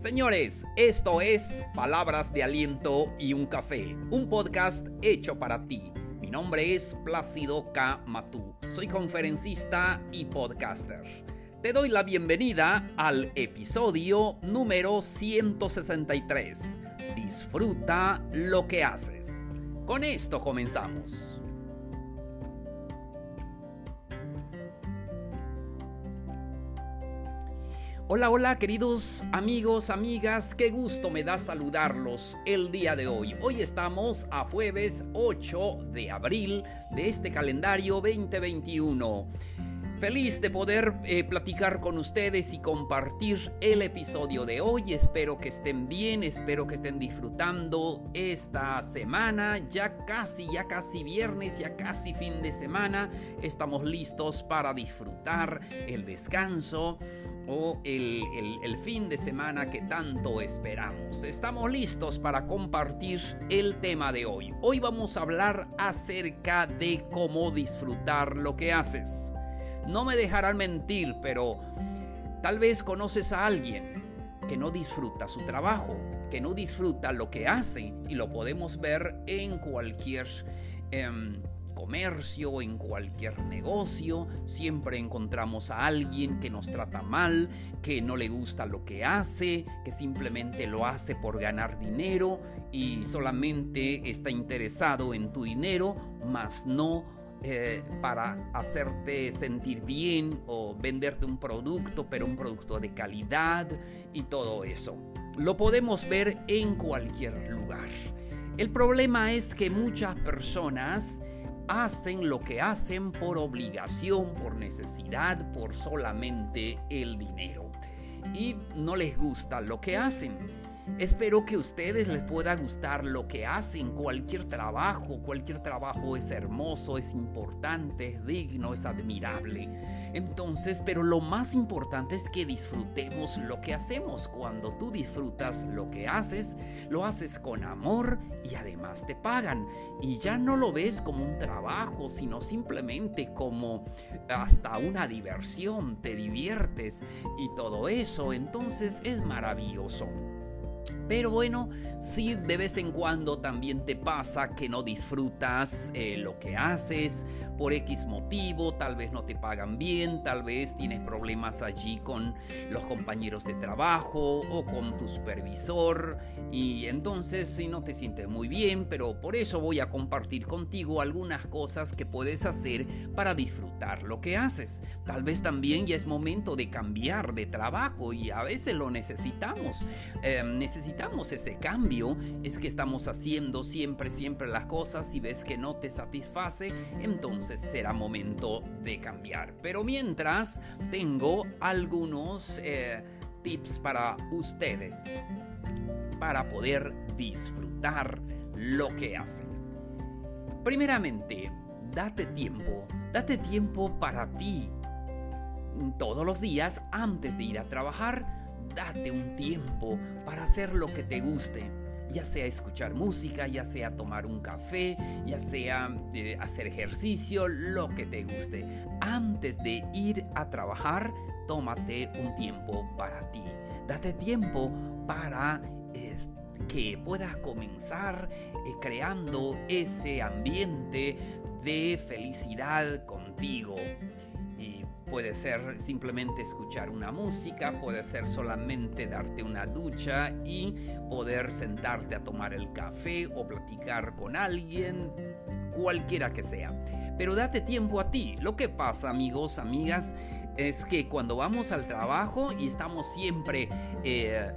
Señores, esto es Palabras de Aliento y un Café, un podcast hecho para ti. Mi nombre es Plácido K. Matú, soy conferencista y podcaster. Te doy la bienvenida al episodio número 163. Disfruta lo que haces. Con esto comenzamos. Hola, hola queridos amigos, amigas, qué gusto me da saludarlos el día de hoy. Hoy estamos a jueves 8 de abril de este calendario 2021. Feliz de poder eh, platicar con ustedes y compartir el episodio de hoy. Espero que estén bien, espero que estén disfrutando esta semana. Ya casi, ya casi viernes, ya casi fin de semana. Estamos listos para disfrutar el descanso o el, el fin de semana que tanto esperamos. Estamos listos para compartir el tema de hoy. Hoy vamos a hablar acerca de cómo disfrutar lo que haces. No me dejarán mentir, pero tal vez conoces a alguien que no disfruta su trabajo, que no disfruta lo que hace y lo podemos ver en cualquier... Em, comercio, en cualquier negocio, siempre encontramos a alguien que nos trata mal, que no le gusta lo que hace, que simplemente lo hace por ganar dinero y solamente está interesado en tu dinero, mas no eh, para hacerte sentir bien o venderte un producto, pero un producto de calidad y todo eso. Lo podemos ver en cualquier lugar. El problema es que muchas personas hacen lo que hacen por obligación, por necesidad, por solamente el dinero. Y no les gusta lo que hacen Espero que a ustedes les pueda gustar lo que hacen, cualquier trabajo, cualquier trabajo es hermoso, es importante, es digno, es admirable. Entonces, pero lo más importante es que disfrutemos lo que hacemos. Cuando tú disfrutas lo que haces, lo haces con amor y además te pagan. Y ya no lo ves como un trabajo, sino simplemente como hasta una diversión, te diviertes y todo eso. Entonces es maravilloso. Pero bueno, si de vez en cuando también te pasa que no disfrutas eh, lo que haces por X motivo, tal vez no te pagan bien, tal vez tienes problemas allí con los compañeros de trabajo o con tu supervisor y entonces si no te sientes muy bien, pero por eso voy a compartir contigo algunas cosas que puedes hacer para disfrutar lo que haces. Tal vez también ya es momento de cambiar de trabajo y a veces lo necesitamos. Em, necesitamos ese cambio, es que estamos haciendo siempre, siempre las cosas y ves que no te satisface, entonces será momento de cambiar. Pero mientras, tengo algunos eh, tips para ustedes para poder disfrutar lo que hacen. Primeramente, date tiempo, date tiempo para ti. Todos los días antes de ir a trabajar, date un tiempo para hacer lo que te guste. Ya sea escuchar música, ya sea tomar un café, ya sea eh, hacer ejercicio, lo que te guste. Antes de ir a trabajar, tómate un tiempo para ti. Date tiempo para que puedas comenzar eh, creando ese ambiente de felicidad contigo. Puede ser simplemente escuchar una música, puede ser solamente darte una ducha y poder sentarte a tomar el café o platicar con alguien, cualquiera que sea. Pero date tiempo a ti. Lo que pasa, amigos, amigas, es que cuando vamos al trabajo y estamos siempre eh,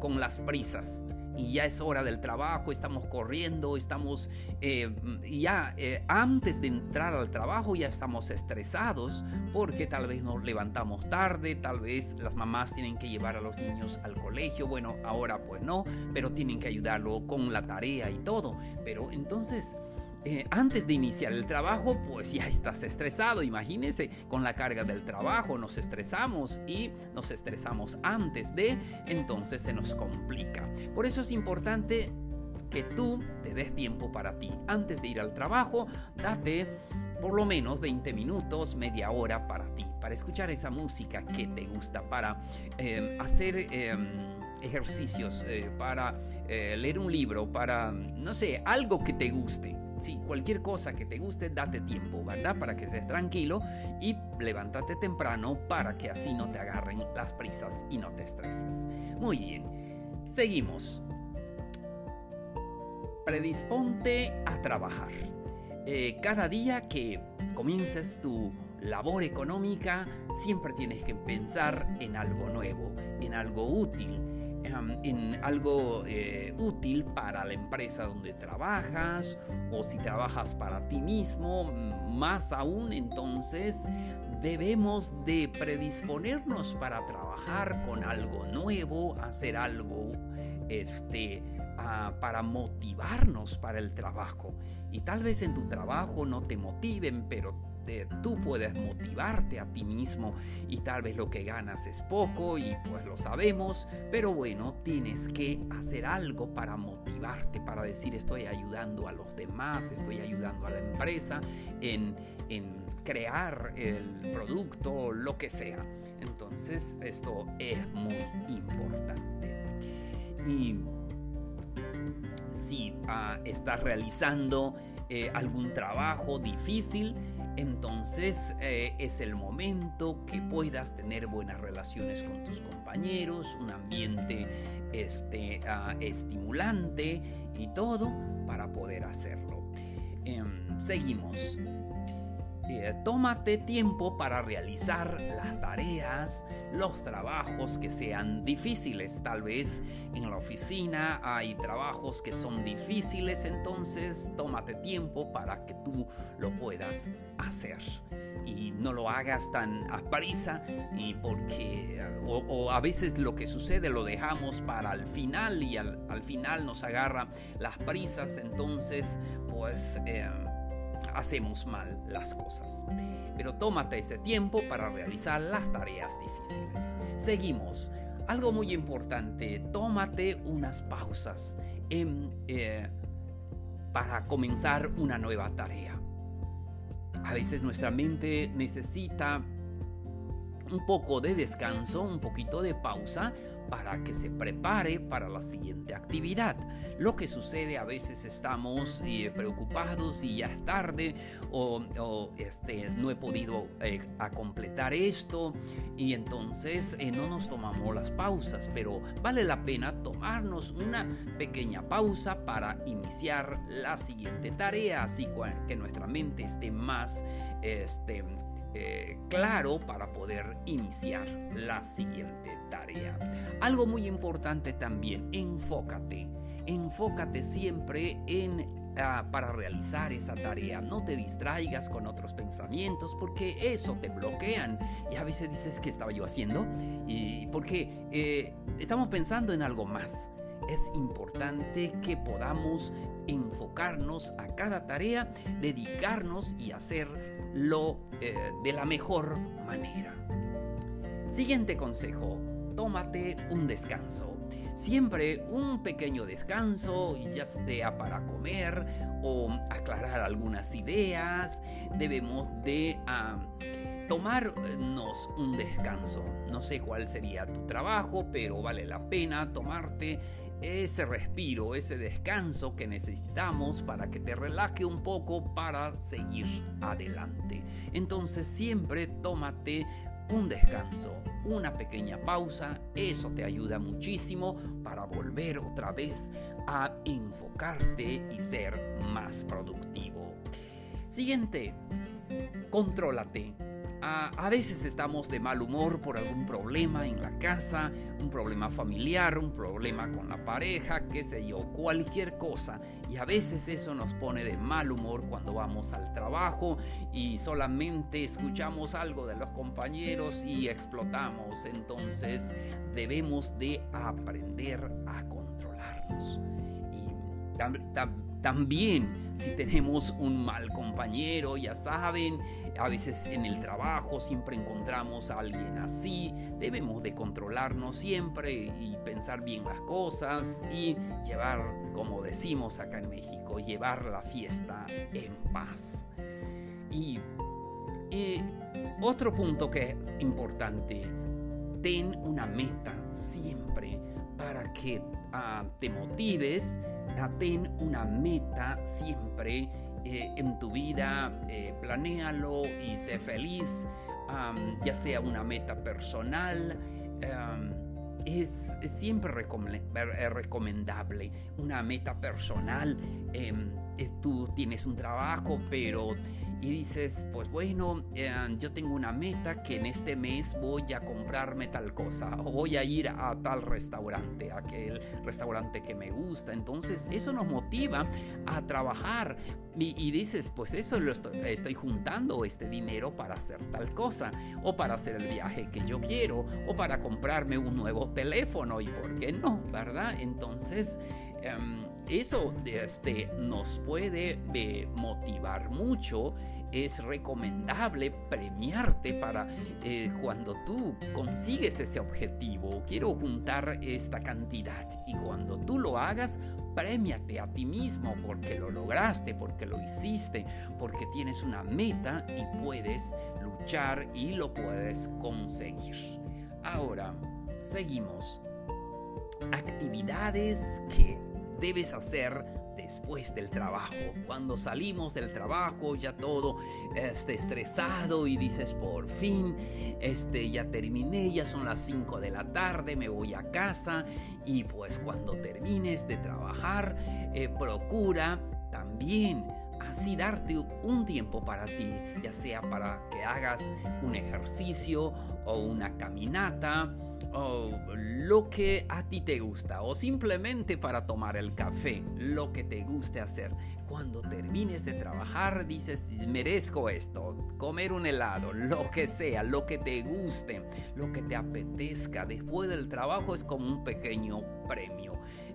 con las prisas, y ya es hora del trabajo, estamos corriendo, estamos eh, ya eh, antes de entrar al trabajo ya estamos estresados porque tal vez nos levantamos tarde, tal vez las mamás tienen que llevar a los niños al colegio, bueno, ahora pues no, pero tienen que ayudarlo con la tarea y todo, pero entonces eh, antes de iniciar el trabajo, pues ya estás estresado. Imagínese, con la carga del trabajo nos estresamos y nos estresamos antes de, entonces se nos complica. Por eso es importante que tú te des tiempo para ti. Antes de ir al trabajo, date por lo menos 20 minutos, media hora para ti, para escuchar esa música que te gusta, para eh, hacer... Em, ejercicios, eh, para eh, leer un libro, para, no sé, algo que te guste. Sí, cualquier cosa que te guste, date tiempo, ¿verdad? Para que estés tranquilo y levántate temprano para que así no te agarren las prisas y no te estreses. Muy bien, seguimos. Predisponte a trabajar. Eh, cada día que comiences tu labor económica, siempre tienes que pensar en algo nuevo, en algo útil, en algo eh, útil para la empresa donde trabajas o si trabajas para ti mismo, más aún entonces debemos de predisponernos para trabajar con algo nuevo, hacer algo este, ah, para motivarnos para el trabajo. Y tal vez en tu trabajo no te motiven, pero tú puedes motivarte a ti mismo y tal vez lo que ganas es poco y pues lo sabemos, pero bueno, tienes que hacer algo para motivarte, para decir estoy ayudando a los demás, estoy ayudando a la empresa en, en crear el producto, lo que sea. Entonces esto es muy importante. Y si ah, estás realizando eh, algún trabajo difícil, entonces eh, es el momento que puedas tener buenas relaciones con tus compañeros, un ambiente este, ah, estimulante y todo para poder hacerlo. Em, seguimos. Eh, tómate tiempo para realizar las tareas, los trabajos que sean difíciles. Tal vez en la oficina hay trabajos que son difíciles, entonces tómate tiempo para que tú lo puedas hacer. Y no lo hagas tan a prisa y porque o, a veces lo que sucede lo dejamos para el final y al, final nos agarra las prisas, entonces pues... Em, hacemos mal las cosas. Pero tómate ese tiempo para realizar las tareas difíciles. Seguimos. Algo muy importante, tómate unas pausas eh, para comenzar una nueva tarea. A veces nuestra mente necesita un poco de descanso, un poquito de pausa para que se prepare para la siguiente actividad. Lo que sucede a veces estamos eh, preocupados y ya es tarde o, este, no he podido eh, a completar esto y entonces eh, no nos tomamos las pausas, pero vale la pena tomarnos una pequeña pausa para iniciar la siguiente tarea, así que nuestra mente esté más este, eh, claro para poder iniciar la siguiente tarea. Algo muy importante también, enfócate. Enfócate siempre en ah, para realizar esa tarea. No te distraigas con otros pensamientos porque eso te bloquean. Y a veces dices, ¿qué estaba yo haciendo? Y porque eh, estamos pensando en algo más. Es importante que podamos enfocarnos a cada tarea, dedicarnos y hacer lo eh, de la mejor manera. Siguiente consejo, tómate un descanso. Siempre un pequeño descanso, ya sea para comer o aclarar algunas ideas, debemos de ah, tomarnos un descanso. No sé cuál sería tu trabajo, pero vale la pena tomarte ese respiro, ese descanso que necesitamos para que te relaje un poco para seguir adelante. Entonces siempre tómate un descanso, una pequeña pausa, eso te ayuda muchísimo para volver otra vez a enfocarte y ser más productivo. Siguiente, contrólate a, veces estamos de mal humor por algún problema en la casa, un problema familiar, un problema con la pareja, qué sé yo, cualquier cosa. Y a veces eso nos pone de mal humor cuando vamos al trabajo y solamente escuchamos algo de los compañeros y explotamos. Entonces debemos de aprender a controlarnos. Y también si tenemos un mal compañero, ya saben, a veces en el trabajo siempre encontramos a alguien así. Debemos de controlarnos siempre y pensar bien las cosas y llevar, como decimos acá en México, llevar la fiesta en paz. Y, otro punto que es importante, ten una meta siempre para que ah, te motives, ten una meta siempre eh, en tu vida, eh, planéalo y sé feliz, ya sea una meta personal. es, siempre eh, recomendable una meta personal. Em, tú tienes un trabajo, pero y dices, pues bueno, eh, yo tengo una meta que en este mes voy a comprarme tal cosa o voy a ir a tal restaurante, aquel restaurante que me gusta. Entonces eso nos motiva a trabajar y, dices, pues eso lo estoy, estoy, juntando este dinero para hacer tal cosa o para hacer el viaje que yo quiero o para comprarme un nuevo teléfono y por qué no, ¿verdad? Entonces... Em, eso este, nos puede eh, motivar mucho. Es recomendable premiarte para eh, cuando tú consigues ese objetivo. Quiero juntar esta cantidad y cuando tú lo hagas, premiate a ti mismo porque lo lograste, porque lo hiciste, porque tienes una meta y puedes luchar y lo puedes conseguir. Ahora, seguimos. Actividades que debes hacer después del trabajo. Cuando salimos del trabajo ya todo esté estresado y dices por fin, este ya terminé, ya son las 5 de la tarde, me voy a casa y pues cuando termines de trabajar eh, procura también así darte un tiempo para ti, ya sea para que hagas un ejercicio o una caminata o lo que a ti te gusta o simplemente para tomar el café, lo que te guste hacer. Cuando termines de trabajar dices, merezco esto, comer un helado, lo que sea, lo que te guste, lo que te apetezca. Después del trabajo es como un pequeño premio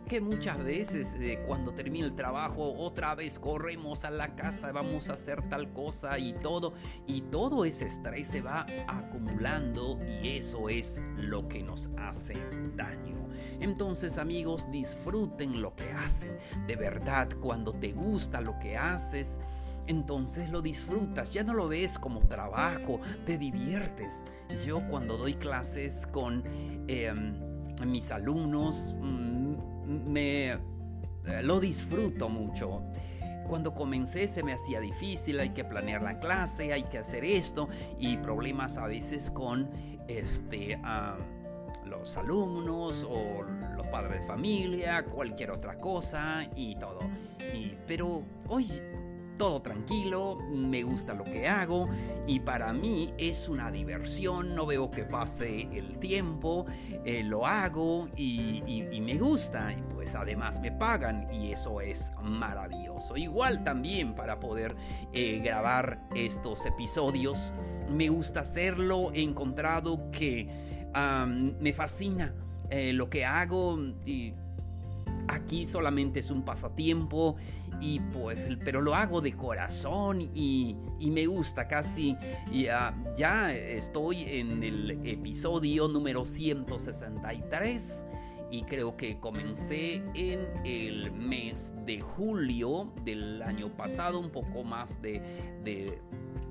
que muchas veces eh, cuando termina el trabajo otra vez corremos a la casa, vamos a hacer tal cosa y todo, y todo ese estrés se va acumulando y eso es lo que nos hace daño. Entonces amigos, disfruten lo que hacen. De verdad, cuando te gusta lo que haces, entonces lo disfrutas, ya no lo ves como trabajo, te diviertes. Yo cuando doy clases con em, mis alumnos, mm, me eh, lo disfruto mucho. Cuando comencé se me hacía difícil, hay que planear la clase, hay que hacer esto y problemas a veces con este, los alumnos o los padres de familia, cualquier otra cosa y todo. Y, pero hoy todo tranquilo, me gusta lo que hago y para mí es una diversión, no veo que pase el tiempo, eh, lo hago y, me gusta y pues además me pagan y eso es maravilloso. Igual también para poder eh, grabar estos episodios, me gusta hacerlo, he encontrado que me fascina eh, lo que hago y aquí solamente es un pasatiempo y pues pero lo hago de corazón y, me gusta casi. Ya, ya estoy en el episodio número 163 y creo que comencé en el mes de julio del año pasado un poco más de, de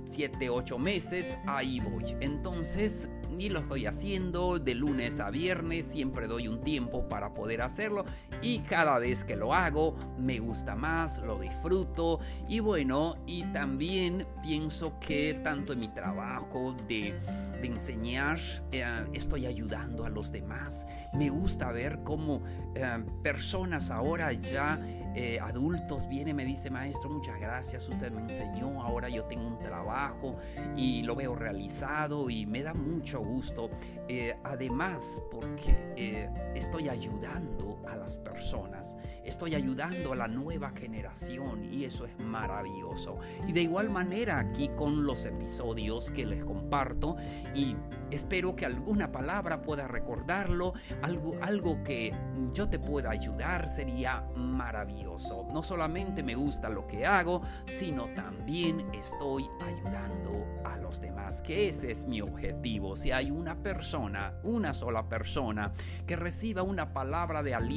7, 8 meses ahí voy. Entonces y lo estoy haciendo de lunes a viernes, siempre doy un tiempo para poder hacerlo y cada vez que lo hago me gusta más, lo disfruto y bueno, y también pienso que tanto en mi trabajo de, de enseñar eh, estoy ayudando a los demás. Me gusta ver cómo eh, personas ahora ya eh, adultos vienen, me dice maestro, muchas gracias, usted me enseñó, ahora yo tengo un trabajo y lo veo realizado y me da mucho gusto. Eh, además, porque eh, estoy ayudando a las personas, estoy ayudando a la nueva generación y eso es maravilloso. Y de igual manera aquí con los episodios que les comparto y espero que alguna palabra pueda recordarlo, algo, algo que yo te pueda ayudar sería maravilloso. No solamente me gusta lo que hago, sino también estoy ayudando a los demás, que ese es mi objetivo. Si hay una persona, una sola persona, que reciba una palabra de aliento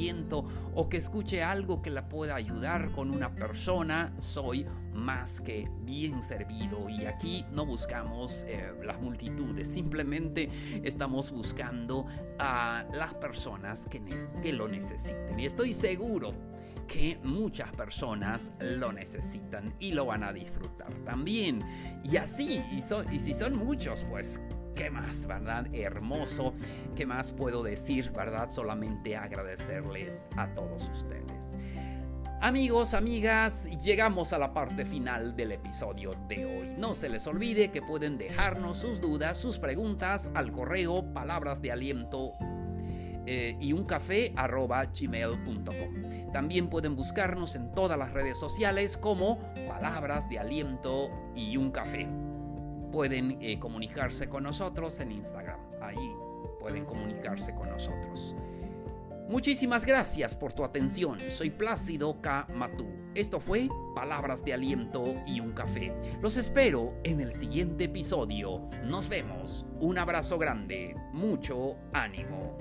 o que escuche algo que la pueda ayudar con una persona, soy más que bien servido y aquí no buscamos eh, las multitudes, simplemente estamos buscando a las personas que, que lo necesiten. Y estoy seguro que muchas personas lo necesitan y lo van a disfrutar también. Y así, y, y si son muchos, pues ¿qué más, verdad? Hermoso. ¿Qué más puedo decir, verdad? Solamente agradecerles a todos ustedes. Amigos, amigas, llegamos a la parte final del episodio de hoy. No se les olvide que pueden dejarnos sus dudas, sus preguntas al correo palabras de aliento eh, y un café. También pueden buscarnos en todas las redes sociales como palabras de aliento y un café. Pueden eh, comunicarse con nosotros en Instagram. Ahí pueden comunicarse con nosotros. Muchísimas gracias por tu atención. Soy Plácido K. Matú. Esto fue Palabras de Aliento y un Café. Los espero en el siguiente episodio. Nos vemos. Un abrazo grande. Mucho ánimo.